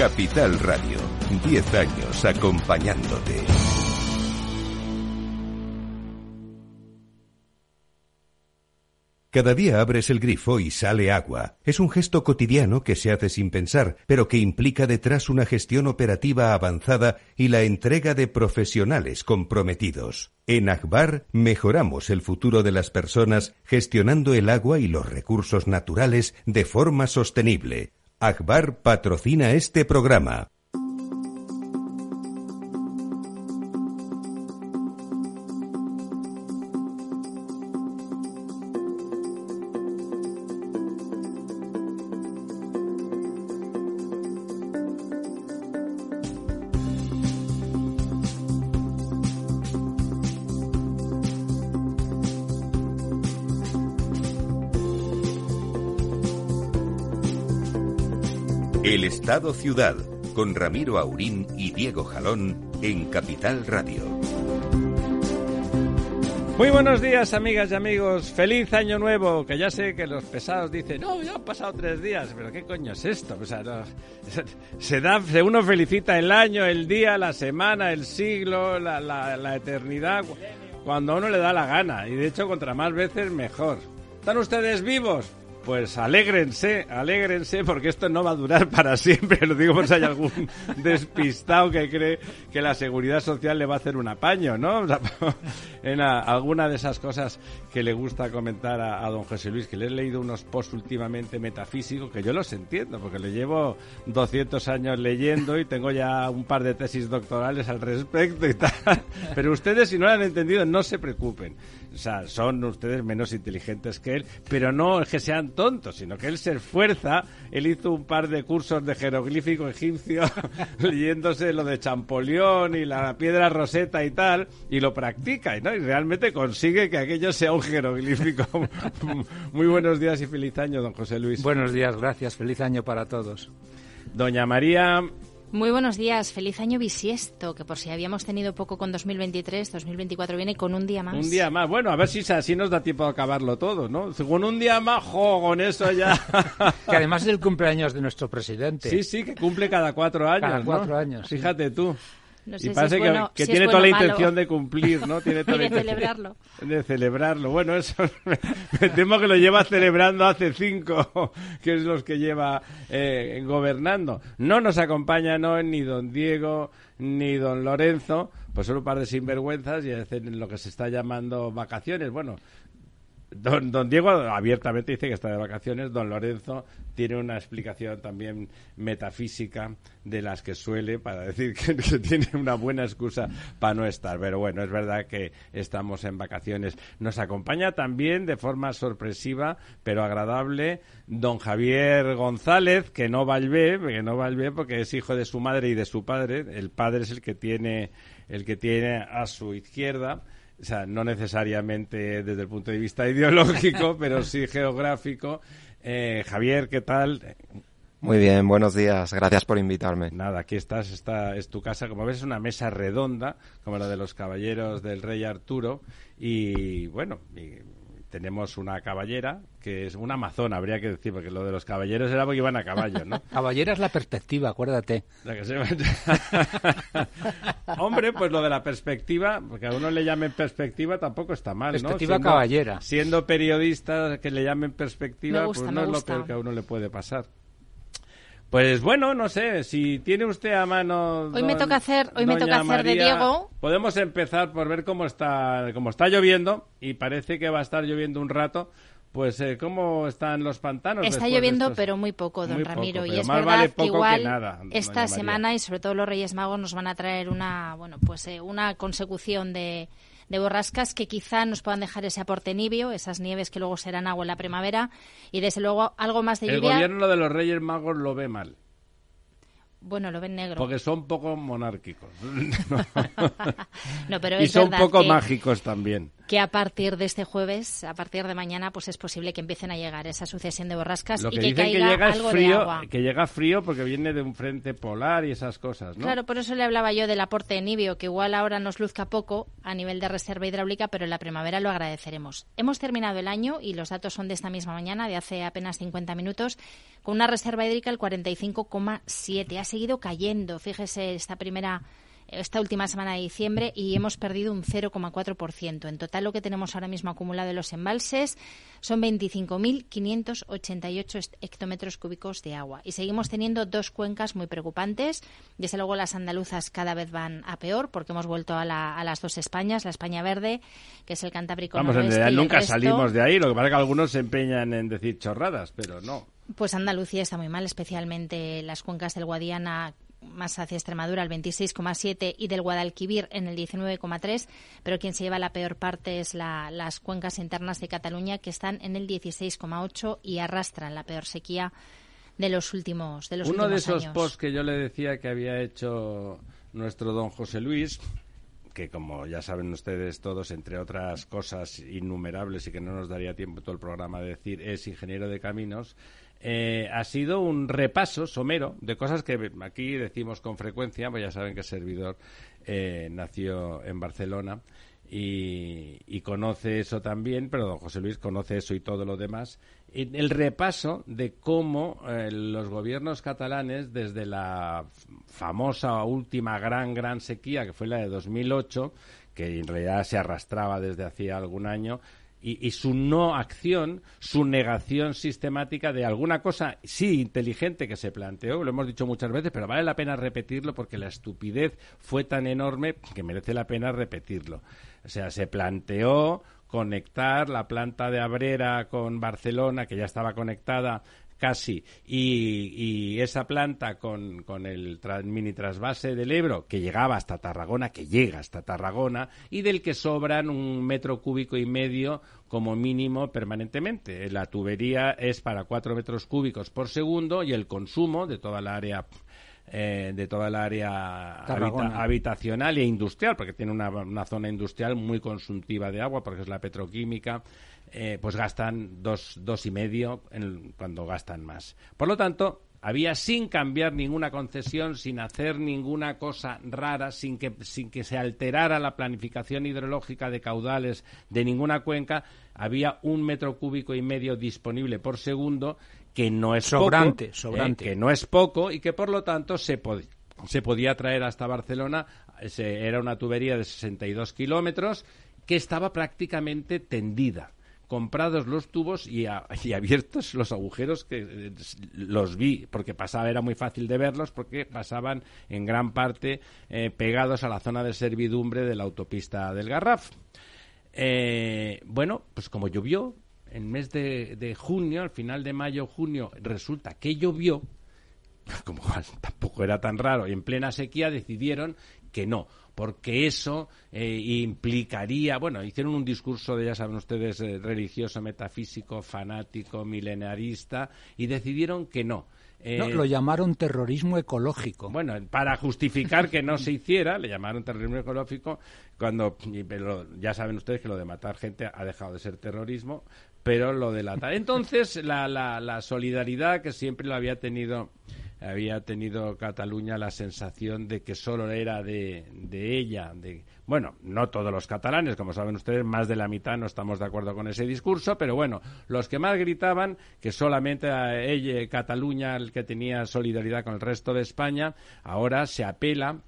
Capital Radio, 10 años acompañándote. Cada día abres el grifo y sale agua. Es un gesto cotidiano que se hace sin pensar, pero que implica detrás una gestión operativa avanzada y la entrega de profesionales comprometidos. En Akbar mejoramos el futuro de las personas gestionando el agua y los recursos naturales de forma sostenible. Akbar patrocina este programa. Estado Ciudad, con Ramiro Aurín y Diego Jalón en Capital Radio. Muy buenos días, amigas y amigos. Feliz año nuevo. Que ya sé que los pesados dicen, no, ya han pasado tres días. Pero ¿qué coño es esto? O sea, no, se da, uno felicita el año, el día, la semana, el siglo, la, la, la eternidad, cuando a uno le da la gana. Y de hecho, contra más veces, mejor. ¿Están ustedes vivos? Pues alégrense, alégrense, porque esto no va a durar para siempre. Lo digo por si hay algún despistado que cree que la seguridad social le va a hacer un apaño, ¿no? O sea, en a- alguna de esas cosas que le gusta comentar a, a don José Luis, que le he leído unos posts últimamente metafísicos, que yo los entiendo, porque le llevo 200 años leyendo y tengo ya un par de tesis doctorales al respecto y tal. Pero ustedes, si no lo han entendido, no se preocupen. O sea, son ustedes menos inteligentes que él, pero no es que sean tontos, sino que él se esfuerza. Él hizo un par de cursos de jeroglífico egipcio, leyéndose lo de Champollion y la piedra roseta y tal, y lo practica, ¿no? Y realmente consigue que aquello sea un jeroglífico. Muy buenos días y feliz año, don José Luis. Buenos días, gracias. Feliz año para todos. Doña María, Muy buenos días, feliz año bisiesto, que por si habíamos tenido poco con 2023, 2024 viene con un día más. un día más. Bueno, a ver si así nos da tiempo a acabarlo todo, ¿no? Con un día más, jo, con eso ya. Que además es el cumpleaños de nuestro presidente. Sí, sí, que cumple cada cuatro años. Cada ¿no? cuatro años, sí. Fíjate tú. No sé y si parece es que, bueno- que si es tiene bueno toda la malo. intención de cumplir, ¿no? Tiene toda Y de celebrarlo. De celebrarlo. Bueno, eso me, me temo que lo lleva celebrando hace cinco, que es los que lleva eh, gobernando. No nos acompañan hoy ni don Diego ni don Lorenzo, pues son un par de sinvergüenzas y hacen lo que se está llamando vacaciones. Bueno, Don, don Diego abiertamente dice que está de vacaciones. Don Lorenzo tiene una explicación también metafísica de las que suele para decir que, tiene una buena excusa para no estar. Pero bueno, es verdad que estamos en vacaciones. Nos acompaña también de forma sorpresiva pero agradable don Javier González, que no va al B, que no va al B porque es hijo de su madre y de su padre. El padre es el que tiene, el que tiene a su izquierda. O sea, no necesariamente desde el punto de vista ideológico, pero sí geográfico. Eh, Javier, ¿qué tal? Muy bien, buenos días. Gracias por invitarme. Nada, aquí estás, esta es tu casa. Como ves, es una mesa redonda, como la de los caballeros del rey Arturo. Y bueno, y tenemos una caballera, que es una amazona, habría que decir, porque lo de los caballeros era porque iban a caballo, ¿no? Caballera es la perspectiva, acuérdate. La que se- Hombre, pues lo de la perspectiva, porque a uno le llamen perspectiva tampoco está mal, ¿no? Perspectiva caballera. Siendo periodista que le llamen perspectiva, gusta, pues no es lo peor que a uno le puede pasar. Pues bueno, no sé, si tiene usted a mano. Hoy me toca hacer- hoy me toca hacer de Diego. Podemos empezar por ver cómo está, cómo está lloviendo y parece que va a estar lloviendo un rato. Pues eh, cómo están los pantanos. Está lloviendo, estos- pero muy poco, don Muy poco, Ramiro. y es verdad vale que poco que igual nada, esta semana y sobre todo los Reyes Magos nos van a traer una, bueno, pues eh, una consecución de, de borrascas que quizá nos puedan dejar ese aporte nibio, esas nieves que luego serán agua en la primavera y desde luego algo más de El lluvia. gobierno de los Reyes Magos lo ve mal. Bueno, lo ven negro. Porque son poco monárquicos. No, pero y es son poco que- mágicos también. Que a partir de este jueves, a partir de mañana, pues es posible que empiecen a llegar esa sucesión de borrascas Lo que y que dicen caiga que llega es algo de agua. que llega frío porque viene de un frente polar y esas cosas, ¿no? Claro, por eso le hablaba yo del aporte de Nibio, que igual ahora nos luzca poco a nivel de reserva hidráulica, pero en la primavera lo agradeceremos. Hemos terminado el año y los datos son de esta misma mañana, de hace apenas 50 minutos, con una reserva hídrica el 45,7. Ha seguido cayendo, fíjese, esta primera esta última semana de diciembre y hemos perdido un 0,4%. En total, lo que tenemos ahora mismo acumulado en los embalses son 25.588 hectómetros cúbicos de agua. Y seguimos teniendo dos cuencas muy preocupantes. Desde luego, las andaluzas cada vez van a peor porque hemos vuelto a, la- a las dos Españas, la España verde, que es el Cantábrico Vamos, en realidad nunca resto. salimos de ahí. Lo que pasa es que algunos se empeñan en decir chorradas, pero no. Pues Andalucía está muy mal, especialmente las cuencas del Guadiana más hacia Extremadura, el 26,7 y del Guadalquivir en el 19,3, pero quien se lleva la peor parte es la- las cuencas internas de Cataluña que están en el 16,8 y arrastran la peor sequía de los últimos de los Uno de esos años. posts que yo le decía que había hecho nuestro don José Luis, que como ya saben ustedes todos, entre otras cosas innumerables y que no nos daría tiempo todo el programa de decir, es ingeniero de caminos, eh, ha sido un repaso somero de cosas que aquí decimos con frecuencia, pues ya saben que el servidor eh, nació en Barcelona y, conoce eso también, pero don José Luis conoce eso y todo lo demás. El repaso de cómo eh, los gobiernos catalanes, desde la famosa última gran, gran sequía, que fue la de 2008, que en realidad se arrastraba desde hacía algún año, y, y su no acción, su negación sistemática de alguna cosa, sí, inteligente que se planteó, lo hemos dicho muchas veces, pero vale la pena repetirlo porque la estupidez fue tan enorme que merece la pena repetirlo. O sea, se planteó conectar la planta de Abrera con Barcelona, que ya estaba conectada casi, y, y esa planta con, con el tra- mini trasvase del Ebro, que llegaba hasta Tarragona, que llega hasta Tarragona, y del que sobran un metro cúbico y medio como mínimo permanentemente. La tubería es para cuatro metros cúbicos por segundo y el consumo de toda la área eh, de toda el área habita- habitacional e industrial, porque tiene una, una zona industrial muy consumtiva de agua, porque es la petroquímica, eh, pues gastan dos, dos y medio en- cuando gastan más. Por lo tanto, había sin cambiar ninguna concesión, sin hacer ninguna cosa rara, sin que, sin que se alterara la planificación hidrológica de caudales de ninguna cuenca, había un metro cúbico y medio disponible por segundo, que no es Sobrante, poco, sobrante. eh, que no es poco y que por lo tanto se, se podía traer hasta Barcelona. Se- era una tubería de 62 kilómetros que estaba prácticamente tendida. Comprados los tubos y, a- y abiertos los agujeros que eh, los vi, porque pasaba, era muy fácil de verlos, porque pasaban en gran parte eh, pegados a la zona de servidumbre de la autopista del Garraf. Eh, bueno, pues como llovió, en mes de, junio, al final de mayo, junio, resulta que llovió, como tampoco era tan raro, y en plena sequía decidieron que no, porque eso eh, implicaría, bueno, hicieron un discurso de, ya saben ustedes, eh, religioso, metafísico, fanático, milenarista, y decidieron que no. Eh, No, lo llamaron terrorismo ecológico. bueno, para justificar que no se hiciera, le llamaron terrorismo ecológico, cuando pero ya saben ustedes que lo de matar gente ha dejado de ser terrorismo, pero lo de la... Entonces, la, la, la solidaridad que siempre lo había tenido había tenido Cataluña la sensación de que solo era de, ella, de bueno, no todos los catalanes, como saben ustedes, más de la mitad no estamos de acuerdo con ese discurso, pero bueno, los que más gritaban que solamente a ella, Cataluña, el que tenía solidaridad con el resto de España, ahora se apela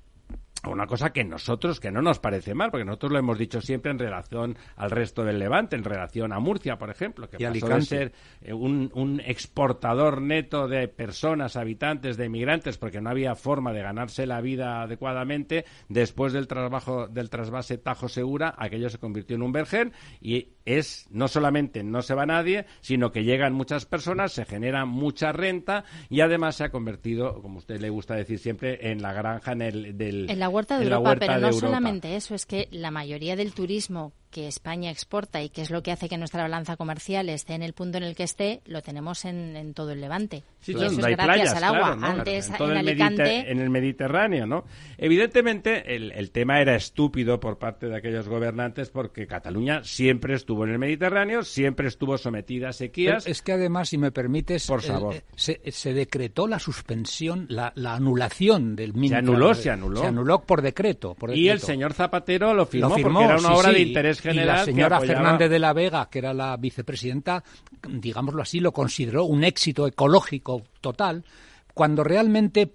una cosa que nosotros, que no nos parece mal, porque nosotros lo hemos dicho siempre en relación al resto del Levante, en relación a Murcia, por ejemplo, que Y pasó de ser eh, un, un exportador neto de personas, habitantes, de emigrantes, porque no había forma de ganarse la vida adecuadamente, después del trabajo del trasvase Tajo Segura, aquello se convirtió en un vergel y es no solamente no se va nadie, sino que llegan muchas personas, se genera mucha renta y además se ha convertido, como a usted le gusta decir siempre, en la granja en el, del En la huerta de en Europa, huerta pero de no Europa. solamente eso, es que la mayoría del turismo que España exporta y que es lo que hace que nuestra balanza comercial esté en el punto en el que esté, lo tenemos en, todo el Levante. y eso es gracias al agua. Antes en, el Alicante... en el Mediterráneo, ¿no? Evidentemente el, tema era estúpido por parte de aquellos gobernantes porque Cataluña siempre estuvo en el Mediterráneo, siempre estuvo sometida a sequías. es que además, si me permites, por favor. se, decretó la suspensión, la, anulación del mínimo. Se anuló, se anuló. Se anuló por decreto. Por y el señor Zapatero lo firmó, porque era una obra de interés general. Y la señora Fernández de la Vega, que era la vicepresidenta, digámoslo así, lo consideró un éxito ecológico total, cuando realmente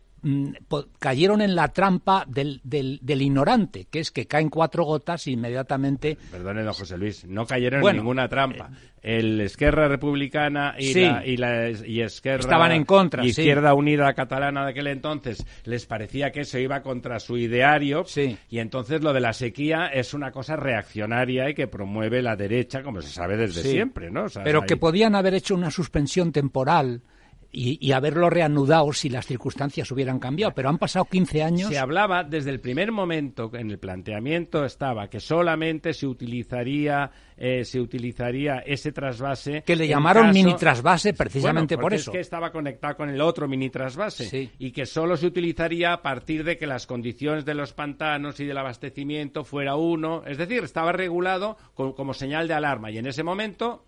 cayeron en la trampa del, del, ignorante, que es que caen cuatro gotas y inmediatamente... Perdone, don José Luis, no cayeron en ninguna trampa. Eh, el Esquerra Republicana y, la, y, la, y Esquerra... Estaban en contra, Izquierda Unida Catalana de aquel entonces les parecía que eso iba contra su ideario. Y entonces lo de la sequía es una cosa reaccionaria y que promueve la derecha, como se sabe desde siempre, ¿no? Pero que podían haber hecho una suspensión temporal y, haberlo reanudado si las circunstancias hubieran cambiado. Pero han pasado 15 años. Se hablaba desde el primer momento, en el planteamiento estaba que solamente se utilizaría, eh, se utilizaría ese trasvase. Que le llamaron mini trasvase precisamente por eso. Es que estaba conectado con el otro mini trasvase. Y que solo se utilizaría a partir de que las condiciones de los pantanos y del abastecimiento fuera uno. Es decir, estaba regulado como señal de alarma. Y en ese momento.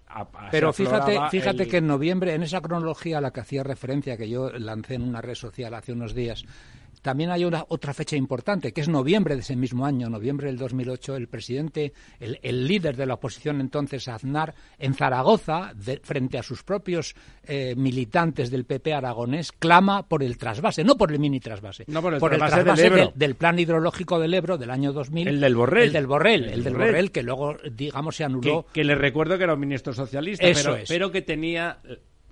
Pero fíjate, fíjate que en noviembre, en esa cronología a la que hacía referencia, que yo lancé en una red social hace unos días, también hay una, otra fecha importante, que es noviembre de ese mismo año, noviembre del 2008, el presidente, el, líder de la oposición entonces, Aznar, en Zaragoza, frente a sus propios eh, militantes del PP aragonés, clama por el trasvase, no por el mini trasvase, no por el trasvase, del, plan hidrológico del Ebro del año 2000. El del Borrell. El del Borrell, el, del Borrell. que luego, digamos, se anuló. Que, le recuerdo que era un ministro socialista, pero, pero que tenía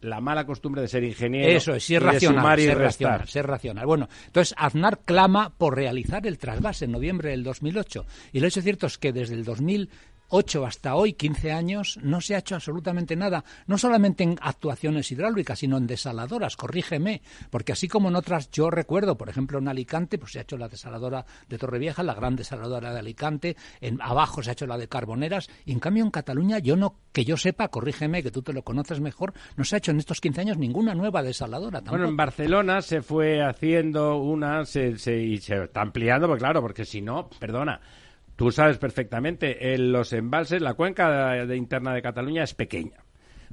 la mala costumbre de ser ingeniero. Eso es, ser racional, ser racional, ser racional. Bueno, entonces Aznar clama por realizar el trasvase en noviembre del 2008. Y lo hecho cierto es que desde el 2000 ocho hasta hoy, 15 años, no se ha hecho absolutamente nada, no solamente en actuaciones hidráulicas, sino en desaladoras, corrígeme, porque así como en otras, yo recuerdo, por ejemplo, en Alicante, pues se ha hecho la desaladora de Torrevieja, la gran desaladora de Alicante, en abajo se ha hecho la de Carboneras, y en cambio en Cataluña, yo no, que yo sepa, corrígeme, que tú te lo conoces mejor, no se ha hecho en estos 15 años ninguna nueva desaladora. Bueno, en Barcelona se fue haciendo una, se, se, y se está ampliando, pues claro, porque si no, perdona, Tú sabes perfectamente, en los embalses, la cuenca de, interna de Cataluña es pequeña.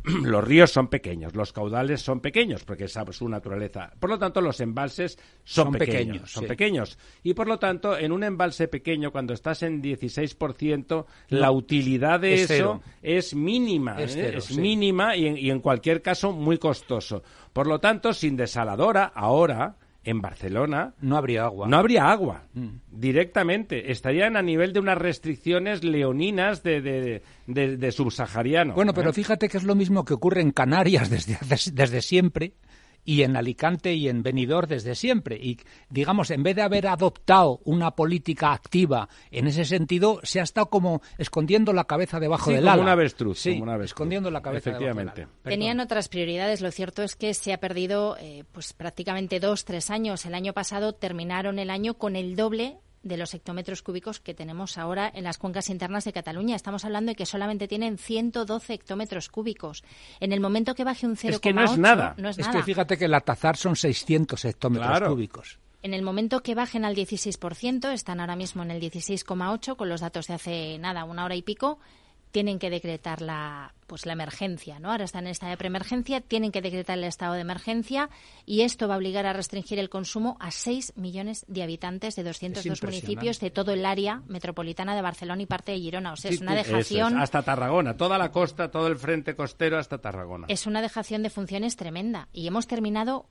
los ríos son pequeños, los caudales son pequeños, porque es su naturaleza. Por lo tanto, los embalses son, pequeños, son pequeños. Y por lo tanto, en un embalse pequeño, cuando estás en 16%, la utilidad de eso es mínima. Es, ¿eh? mínima y y en cualquier caso muy costoso. Por lo tanto, sin desaladora, ahora en Barcelona no habría agua. No habría agua mm. directamente. Estarían a nivel de unas restricciones leoninas de, de, de, subsahariano. Bueno, pero fíjate que es lo mismo que ocurre en Canarias desde, desde siempre y en Alicante y en Benidorm desde siempre. Y, digamos, en vez de haber adoptado una política activa en ese sentido, se ha estado como escondiendo la cabeza debajo del como Una avestruz, sí, como una avestruz. escondiendo la cabeza Efectivamente. Tenían otras prioridades. Lo cierto es que se ha perdido eh, pues prácticamente dos, tres años. El año pasado terminaron el año con el doble de los hectómetros cúbicos que tenemos ahora en las cuencas internas de Cataluña. Estamos hablando de que solamente tienen 112 hectómetros cúbicos. En el momento que baje un 0,8... Es que no es nada. No es, que fíjate que el Atazar son 600 hectómetros cúbicos. En el momento que bajen al 16%, están ahora mismo en el 16,8 con los datos de hace nada, una hora y pico, tienen que decretar la pues la emergencia, ¿no? Ahora están en estado de preemergencia, tienen que decretar el estado de emergencia y esto va a obligar a restringir el consumo a 6 millones de habitantes de 202 municipios de todo el área metropolitana de Barcelona y parte de Girona. O sea, es una dejación hasta Tarragona, toda la costa, todo el frente costero hasta Tarragona. Es una dejación de funciones tremenda y hemos terminado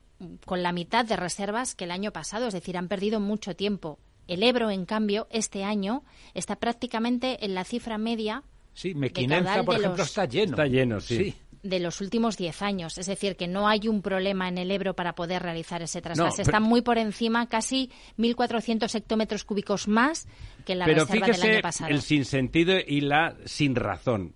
con la mitad de reservas que el año pasado, es decir, han perdido mucho tiempo. El Ebro, en cambio, este año está prácticamente en la cifra media Sí, Mequinenza, por ejemplo, está lleno. Está lleno, sí. de los últimos 10 años. Es decir, que no hay un problema en el Ebro para poder realizar ese trasvase. Está muy por encima, casi 1.400 hectómetros cúbicos más que la Pero reserva del año pasado. el sinsentido y la sin razón.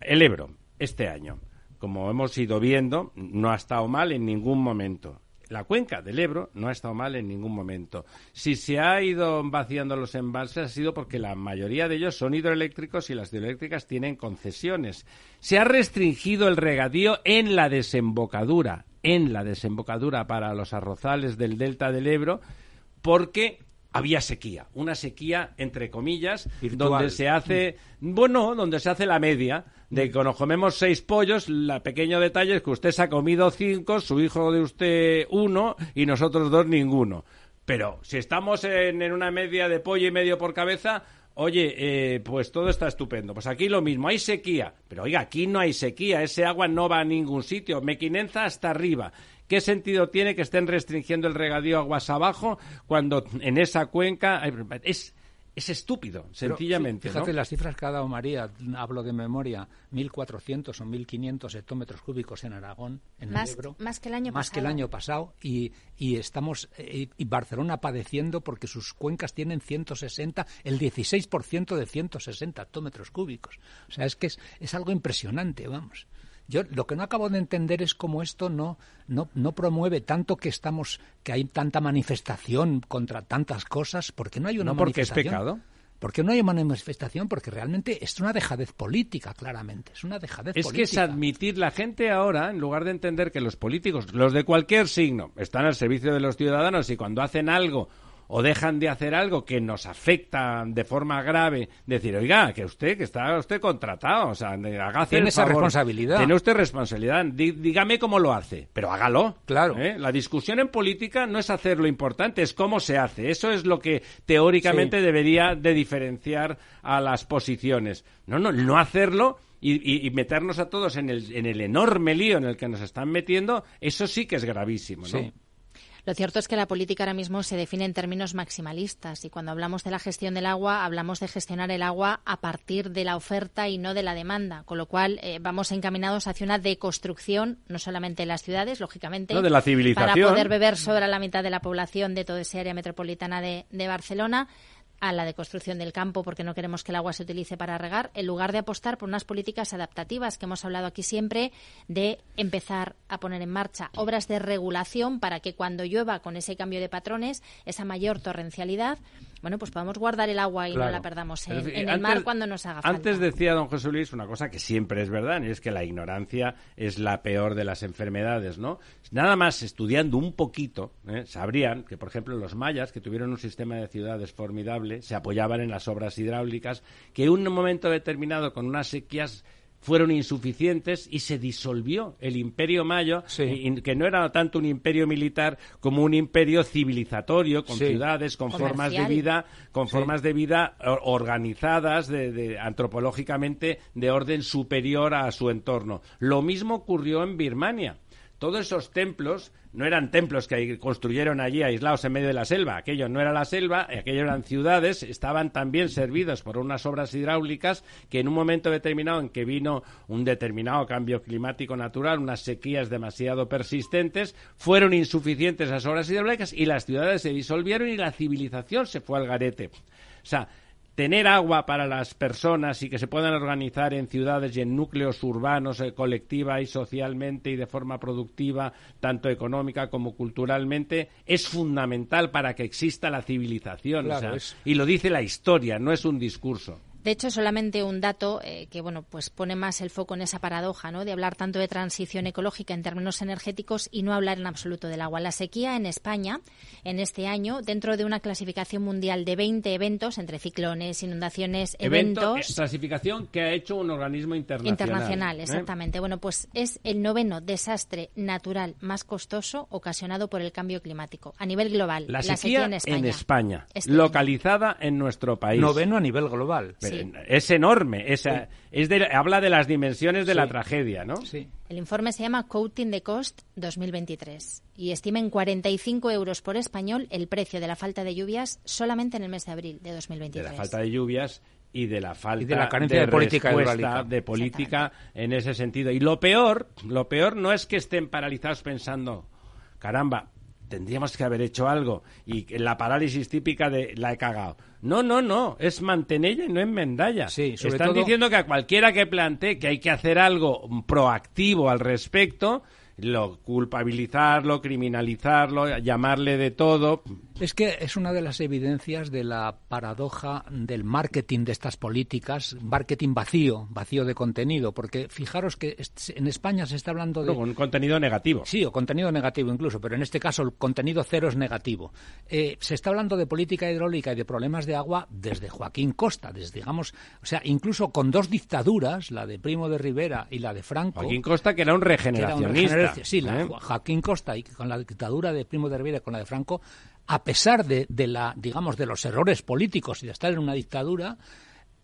El Ebro, este año, como hemos ido viendo, no ha estado mal en ningún momento. La cuenca del Ebro no ha estado mal en ningún momento. Si se ha ido vaciando los embalses ha sido porque la mayoría de ellos son hidroeléctricos y las hidroeléctricas tienen concesiones. Se ha restringido el regadío en la desembocadura, en la desembocadura para los arrozales del delta del Ebro, porque había sequía, una sequía entre comillas, donde se hace, bueno, donde se hace la media de que nos comemos seis pollos, el pequeño detalle es que usted se ha comido cinco, su hijo de usted uno y nosotros dos ninguno. Pero si estamos en, una media de pollo y medio por cabeza, oye, eh, pues todo está estupendo. Pues aquí lo mismo, hay sequía. Pero oiga, aquí no hay sequía, ese agua no va a ningún sitio. Mequinenza hasta arriba. ¿Qué sentido tiene que estén restringiendo el regadío aguas abajo cuando en esa cuenca es es estúpido, sencillamente. fíjate las cifras que ha dado María, hablo de memoria, 1.400 o 1.500 hectómetros cúbicos en Aragón, en más, el Ebro. Más que el año más pasado. que el año pasado. Y, y estamos, eh, y Barcelona padeciendo porque sus cuencas tienen 160, el 16% de 160 hectómetros cúbicos. O sea, es que es, es algo impresionante, vamos. Yo lo que no acabo de entender es cómo esto no, no, no promueve tanto que estamos, que hay tanta manifestación contra tantas cosas, porque no hay una no porque manifestación. es pecado. Porque no hay una manifestación, porque realmente es una dejadez política, claramente. Es una dejadez es política. que es admitir la gente ahora, en lugar de entender que los políticos, los de cualquier signo, están al servicio de los ciudadanos y cuando hacen algo o dejan de hacer algo que nos afecta de forma grave, decir, oiga, que usted, que está usted contratado, o sea, haga Tiene esa responsabilidad. Tiene usted responsabilidad. dígame cómo lo hace, pero hágalo. Claro. ¿eh? La discusión en política no es hacer lo importante, es cómo se hace. Eso es lo que teóricamente Sí. debería de diferenciar a las posiciones. No, no, no hacerlo. Y meternos a todos en el, en el enorme lío en el que nos están metiendo, eso sí que es gravísimo, ¿no? Sí. Lo cierto es que la política ahora mismo se define en términos maximalistas y cuando hablamos de la gestión del agua hablamos de gestionar el agua a partir de la oferta y no de la demanda, con lo cual eh, vamos encaminados hacia una deconstrucción no solamente en las ciudades, lógicamente, No, de la civilización. para poder beber sobre la mitad de la población de toda esa área metropolitana de, de Barcelona a la deconstrucción del campo porque no queremos que el agua se utilice para regar, en lugar de apostar por unas políticas adaptativas que hemos hablado aquí siempre de empezar a poner en marcha obras de regulación para que cuando llueva con ese cambio de patrones, esa mayor torrencialidad, bueno, pues podamos guardar el agua y no la perdamos en, decir, en el antes- mar cuando nos haga falta. Antes decía don José Luis una cosa que siempre es verdad, y es que la ignorancia es la peor de las enfermedades, ¿no? Nada más estudiando un poquito, ¿eh? sabrían que, por ejemplo, los mayas, que tuvieron un sistema de ciudades formidable, se apoyaban en las obras hidráulicas, que en un momento determinado, con unas sequías fueron insuficientes y se disolvió el imperio mayo, Sí. que no era tanto un imperio militar como un imperio civilizatorio, con Sí. ciudades, con formas de vida, con formas de vida or- organizadas de, de- antropológicamente de orden superior a su entorno. Lo mismo ocurrió en Birmania. Todos esos templos no eran templos que construyeron allí aislados en medio de la selva. Aquello no era la selva, aquello eran ciudades, estaban también servidos por unas obras hidráulicas que en un momento determinado en que vino un determinado cambio climático natural, unas sequías demasiado persistentes, fueron insuficientes esas obras hidráulicas y las ciudades se disolvieron y la civilización se fue al garete. O sea, tener agua para las personas y que se puedan organizar en ciudades y en núcleos urbanos eh, colectiva y socialmente y de forma productiva, tanto económica como culturalmente, es fundamental para que exista la civilización. o Claro, sea, es- Y lo dice la historia, no es un discurso. De hecho, solamente un dato eh, que bueno, pues pone más el foco en esa paradoja, ¿no? De hablar tanto de transición ecológica en términos energéticos y no hablar en absoluto del agua. La sequía en España en este año, dentro de una clasificación mundial de 20 eventos entre ciclones, inundaciones, Evento, eventos eh, clasificación que ha hecho un organismo internacional. internacional, ¿eh? exactamente. Bueno, pues es el noveno desastre natural más costoso ocasionado por el cambio climático a nivel global. La sequía, en España. España, Este año. localizada en nuestro país. Noveno a nivel global. Sí. Es enorme, esa- es de- habla de las dimensiones de la tragedia, ¿no? Sí. El informe se llama Coating the Cost 2023 y estima en 45 euros por español el precio de la falta de lluvias solamente en el mes de abril de de 2023. la falta de lluvias y de la falta Y de la carencia de política respuesta, hidráulica. de política en ese sentido. Y lo peor, lo peor no es que estén paralizados pensando, caramba, tendríamos que haber hecho algo y la parálisis típica de la he cagado. No, no, no, es mantenella y no enmendalla. Sí, sobre Están todo- diciendo que a cualquiera que plantee que hay que hacer algo proactivo al respecto, lo culpabilizarlo, criminalizarlo, llamarle de todo. Es que es una de las evidencias de la paradoja del marketing de estas políticas, marketing vacío, vacío de contenido, porque fijaros que en España se está hablando de... un contenido negativo. Sí, o contenido negativo incluso, pero en este caso el contenido cero es negativo. Eh, se está hablando de política hidráulica y de problemas de agua desde Joaquín Costa, desde, digamos, o sea, incluso con dos dictaduras, la de Primo de Rivera y la de Franco. Joaquín Costa, que era un regeneracionista. Sí, la, ¿eh? Joaquín Costa y con la dictadura de Primo de Rivera y con la de Franco a pesar de, la, digamos, de los errores políticos y de estar en una dictadura,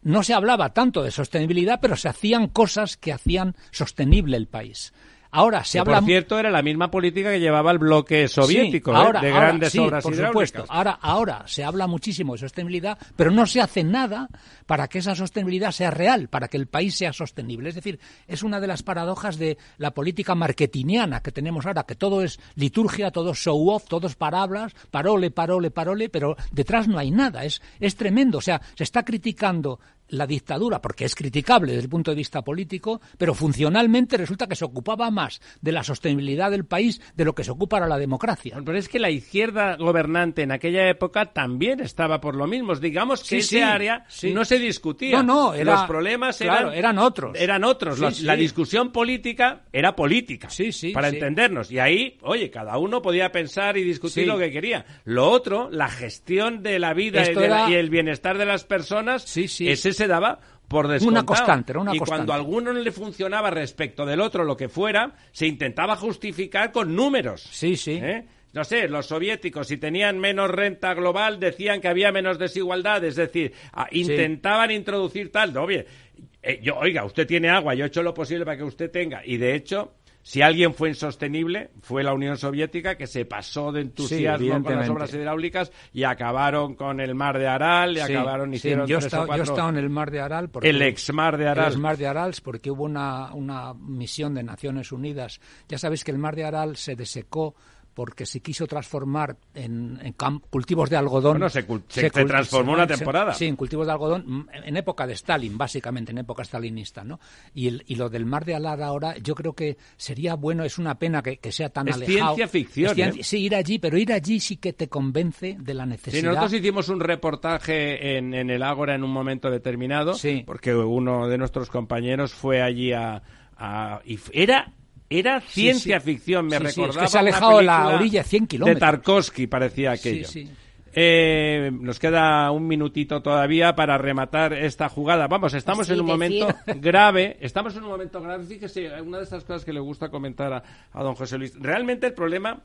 no se hablaba tanto de sostenibilidad, pero se hacían cosas que hacían sostenible el país. Ahora se habla. Por cierto, era la misma política que llevaba el bloque soviético, ¿eh? de grandes obras por supuesto. Ahora, ahora se habla muchísimo de sostenibilidad, pero no se hace nada para que esa sostenibilidad sea real, para que el país sea sostenible. Es decir, es una de las paradojas de la política marketingiana que tenemos ahora, que todo es liturgia, todo es show off, todo es palabras, parole, parole, parole, pero detrás no hay nada. Es, es tremendo. O sea, se está criticando la dictadura, porque es criticable desde el punto de vista político, pero funcionalmente resulta que se ocupaba más de la sostenibilidad del país de lo que se ocupa ahora la democracia. Pero es que la izquierda gobernante en aquella época también estaba por lo mismo. Digamos que ese área no se discutía. No, no, los problemas eran, otros. Eran otros. la discusión política era política. Sí, sí. Para entendernos. Y ahí, oye, cada uno podía pensar y discutir lo que quería. Lo otro, la gestión de la vida y, el bienestar de las personas, sí, sí se daba por descontado. Una constante, una y cuando a alguno no le funcionaba respecto del otro, lo que fuera, se intentaba justificar con números. Sí, sí. ¿Eh? No sé, los soviéticos, si tenían menos renta global, decían que había menos desigualdad, es decir, intentaban introducir tal. No, oye, eh, yo, oiga, usted tiene agua, yo he hecho lo posible para que usted tenga. Y de hecho, si alguien fue insostenible, fue la Unión Soviética, que se pasó de entusiasmo con las obras hidráulicas y acabaron con el mar de Aral y acabaron hicieron yo, he estado, en el mar de Aral. Porque, el ex mar de Aral. El mar de Aral, porque hubo una, una misión de Naciones Unidas. Ya sabéis que el mar de Aral se desecó porque se quiso transformar en, cultivos de algodón. Bueno, se, se, transformó una temporada. sí, en cultivos de algodón, en época de Stalin, básicamente, en época stalinista, ¿no? Y, el, y lo del mar de Alar ahora, yo creo que sería bueno, es una pena que, sea tan es alejado. ciencia ficción, ¿eh? Sí, ir allí, pero ir allí sí que te convence de la necesidad. Sí, nosotros hicimos un reportaje en, en el Ágora en un momento determinado, sí. porque uno de nuestros compañeros fue allí a... a y era era ciencia ficción, me recordaba. que se ha alejado la orilla 100 kilómetros. De Tarkovsky parecía aquello. Eh, nos queda un minutito todavía para rematar esta jugada. Vamos, estamos en un momento grave. Estamos en un momento grave. Fíjese, una de estas cosas que le gusta comentar a, don José Luis. Realmente el problema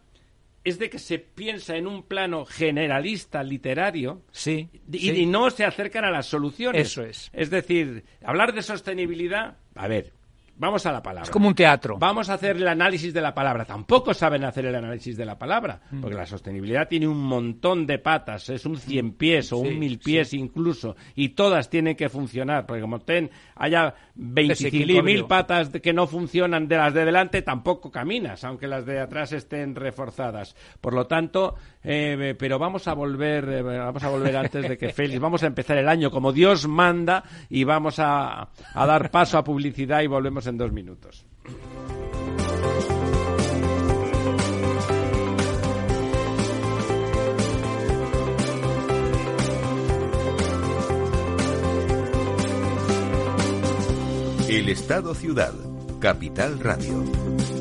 es de que se piensa en un plano generalista literario sí, y, no se acercan a las soluciones. Eso es. Es decir, hablar de sostenibilidad, a ver, Vamos a la palabra. Es como un teatro. Vamos a hacer el análisis de la palabra. Tampoco saben hacer el análisis de la palabra, mm. porque la sostenibilidad tiene un montón de patas, es un cien pies o un mil pies incluso, y todas tienen que funcionar, porque como ten, haya 25.000 patas que no funcionan de las de delante, tampoco caminas, aunque las de atrás estén reforzadas. Por lo tanto, eh, pero vamos a volver, eh, vamos a volver antes de que Félix, vamos a empezar el año como Dios manda y vamos a, a dar paso a publicidad y volvemos en dos minutos. El Estado Ciudad, Capital Radio.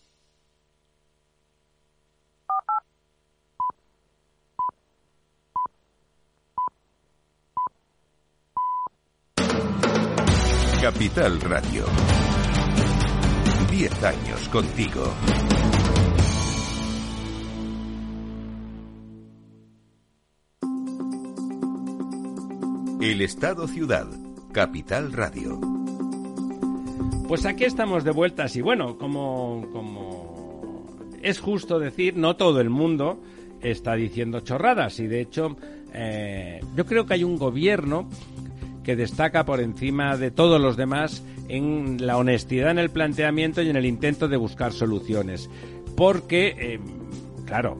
Capital Radio. Diez años contigo. El Estado Ciudad. Capital Radio. Pues aquí estamos de vueltas y bueno, como, como es justo decir, no todo el mundo está diciendo chorradas y de hecho eh, yo creo que hay un gobierno que destaca por encima de todos los demás en la honestidad en el planteamiento y en el intento de buscar soluciones. Porque, eh, claro,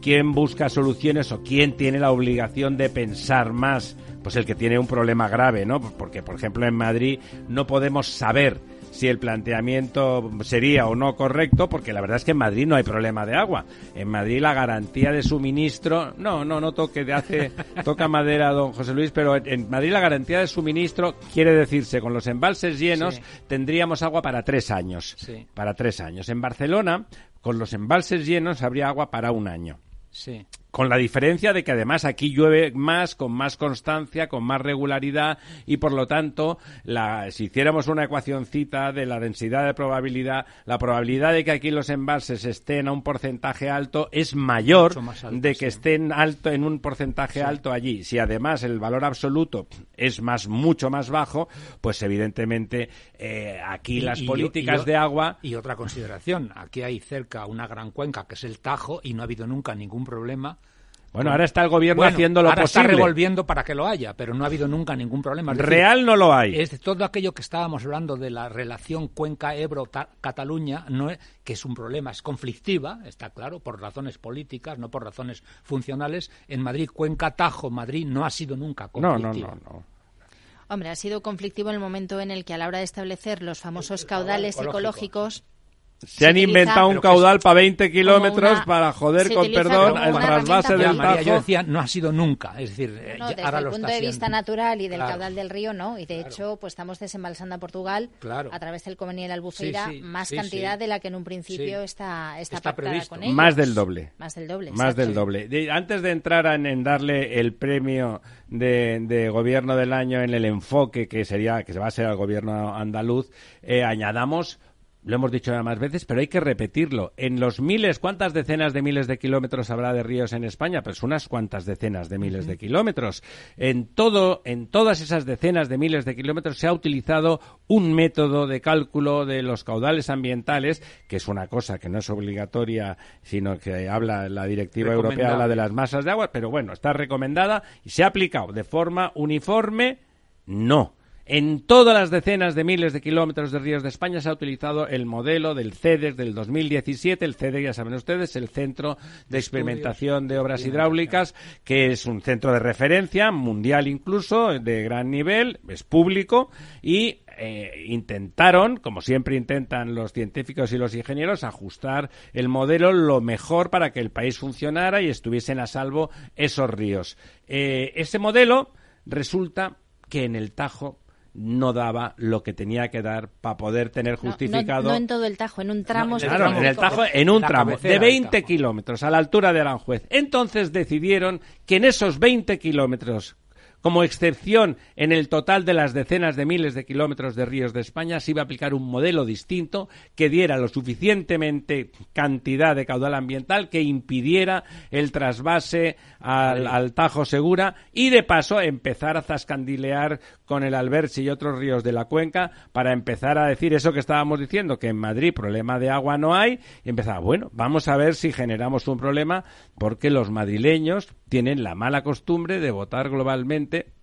¿quién busca soluciones o quién tiene la obligación de pensar más? Pues el que tiene un problema grave, ¿no? Porque, por ejemplo, en Madrid no podemos saber si el planteamiento sería o no correcto, porque la verdad es que en Madrid no hay problema de agua. En Madrid la garantía de suministro, no, no, no toque de hace, toca madera don José Luis, pero en Madrid la garantía de suministro quiere decirse con los embalses llenos tendríamos agua para tres años, para tres años. En Barcelona con los embalses llenos habría agua para un año. Sí. Con la diferencia de que además aquí llueve más, con más constancia, con más regularidad y por lo tanto, la, si hiciéramos una ecuacioncita de la densidad de probabilidad, la probabilidad de que aquí los embalses estén a un porcentaje alto es mayor de que estén alto en un porcentaje alto allí. Si además el valor absoluto es más mucho más bajo, pues evidentemente eh, aquí las políticas de agua y otra consideración, aquí hay cerca una gran cuenca que es el Tajo y no ha habido nunca ningún problema bueno, ahora está el gobierno haciendo lo ahora posible. está revolviendo para que lo haya, pero no ha habido nunca ningún problema. Real no lo hay. Es todo aquello que estábamos hablando de la relación Cuenca-Ebro-Cataluña, no que es un problema, es conflictiva, está claro, por razones políticas, no por razones funcionales. En Madrid, Cuenca-Tajo, Madrid no ha sido nunca conflictivo. No, no, no, no. Hombre, ha sido conflictivo en el momento en el que a la hora de establecer los famosos caudales ecológicos se, han inventado un caudal para 20 kilómetros para joder con perdón el trasvase del Tajo. Yo decía, no ha sido nunca. Es decir, no, desde el punto de vista natural y del caudal del río, no. Y de hecho, pues estamos desembalsando a Portugal a través del convenio de la Albufeira más cantidad de la que en un principio está, está, previsto. con ellos. Más del doble. Más del doble. Más del doble. antes de entrar en, darle el premio de, gobierno del año en el enfoque que sería que se va a ser al gobierno andaluz, eh, añadamos lo hemos dicho ya más veces, pero hay que repetirlo. En los miles, ¿cuántas decenas de miles de kilómetros habrá de ríos en España? Pues unas cuantas decenas de miles de kilómetros. En todo, en todas esas decenas de miles de kilómetros se ha utilizado un método de cálculo de los caudales ambientales, que es una cosa que no es obligatoria, sino que habla la directiva europea la de las masas de agua, pero bueno, está recomendada y se ha aplicado de forma uniforme. No en todas las decenas de miles de kilómetros de ríos de España se ha utilizado el modelo del CEDES del 2017. El CEDES, ya saben ustedes, el Centro de Experimentación de Obras Hidráulicas, que es un centro de referencia mundial incluso, de gran nivel, es público y eh, intentaron, como siempre intentan los científicos y los ingenieros, ajustar el modelo lo mejor para que el país funcionara y estuviesen a salvo esos ríos. Eh, ese modelo resulta que en el Tajo no daba lo que tenía que dar para poder tener justificado. No, en todo el Tajo, en un tramo. claro, en el Tajo, en un tramo de 20 kilómetros a la altura de Aranjuez. Entonces decidieron que en esos 20 kilómetros como excepción en el total de las decenas de miles de kilómetros de ríos de España, se iba a aplicar un modelo distinto que diera lo suficientemente cantidad de caudal ambiental que impidiera el trasvase al, al Tajo Segura y de paso empezar a zascandilear con el Alberche y otros ríos de la cuenca para empezar a decir eso que estábamos diciendo, que en Madrid problema de agua no hay, y empezar, bueno, vamos a ver si generamos un problema porque los madrileños tienen la mala costumbre de votar globalmente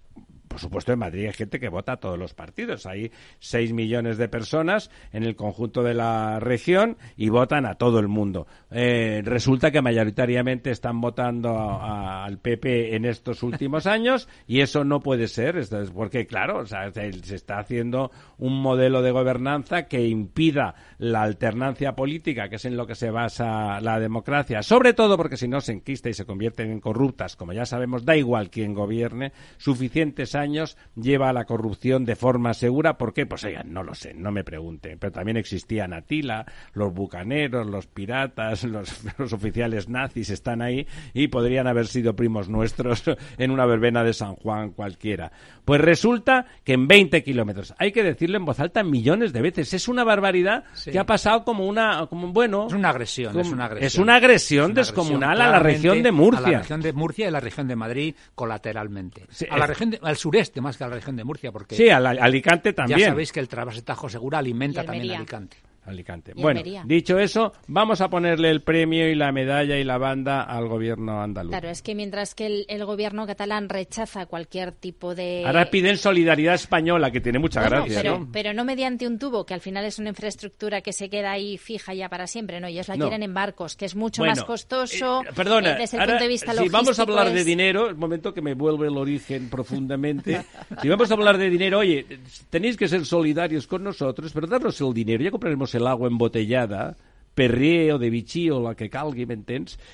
por supuesto, en Madrid hay gente que vota a todos los partidos. Hay seis millones de personas en el conjunto de la región y votan a todo el mundo. Eh, resulta que mayoritariamente están votando al PP en estos últimos años y eso no puede ser, porque, claro, se está haciendo un modelo de gobernanza que impida la alternancia política, que es en lo que se basa la democracia, sobre todo porque si no se enquista y se convierten en corruptas, como ya sabemos, da igual quién gobierne, suficientes años lleva a la corrupción de forma segura. ¿Por qué? Pues oigan, no lo sé, no me pregunten. Pero también existían Atila, los bucaneros, los piratas, los, oficiales nazis están ahí y podrían haber sido primos nuestros en una verbena de San Juan cualquiera. Pues resulta que en 20 kilómetros, hay que decirlo en voz alta millones de veces, es una barbaridad que ha pasado como una, como bueno... Es una agresión, es una agresión. Es una agresión descomunal a la región de Murcia. A la región de Murcia y a la región de Madrid colateralmente. a la región al sureste más que a la región de Murcia, porque... Sí, a Alicante también. Ya sabéis que el trasvase Tajo Segura alimenta también a Alicante. Alicante. Bueno, dicho eso, vamos a ponerle el premio y la medalla y la banda al gobierno andaluz. Claro, es que mientras que el, gobierno catalán rechaza cualquier tipo de... Ahora piden solidaridad española, que tiene mucha gracia, pero, ¿no? Pero no mediante un tubo, que al final es una infraestructura que se queda ahí fija ya para siempre, ¿no? Ellos la quieren en barcos, que es mucho más costoso eh, perdona, desde el punto de vista si vamos a hablar de dinero, un momento que me vuelve el origen profundamente. si vamos a hablar de dinero, oye, tenéis que ser solidarios con nosotros, pero darnos el dinero, ya compraremos el agua embotellada, perrier o de bichí o la que calgui, ¿me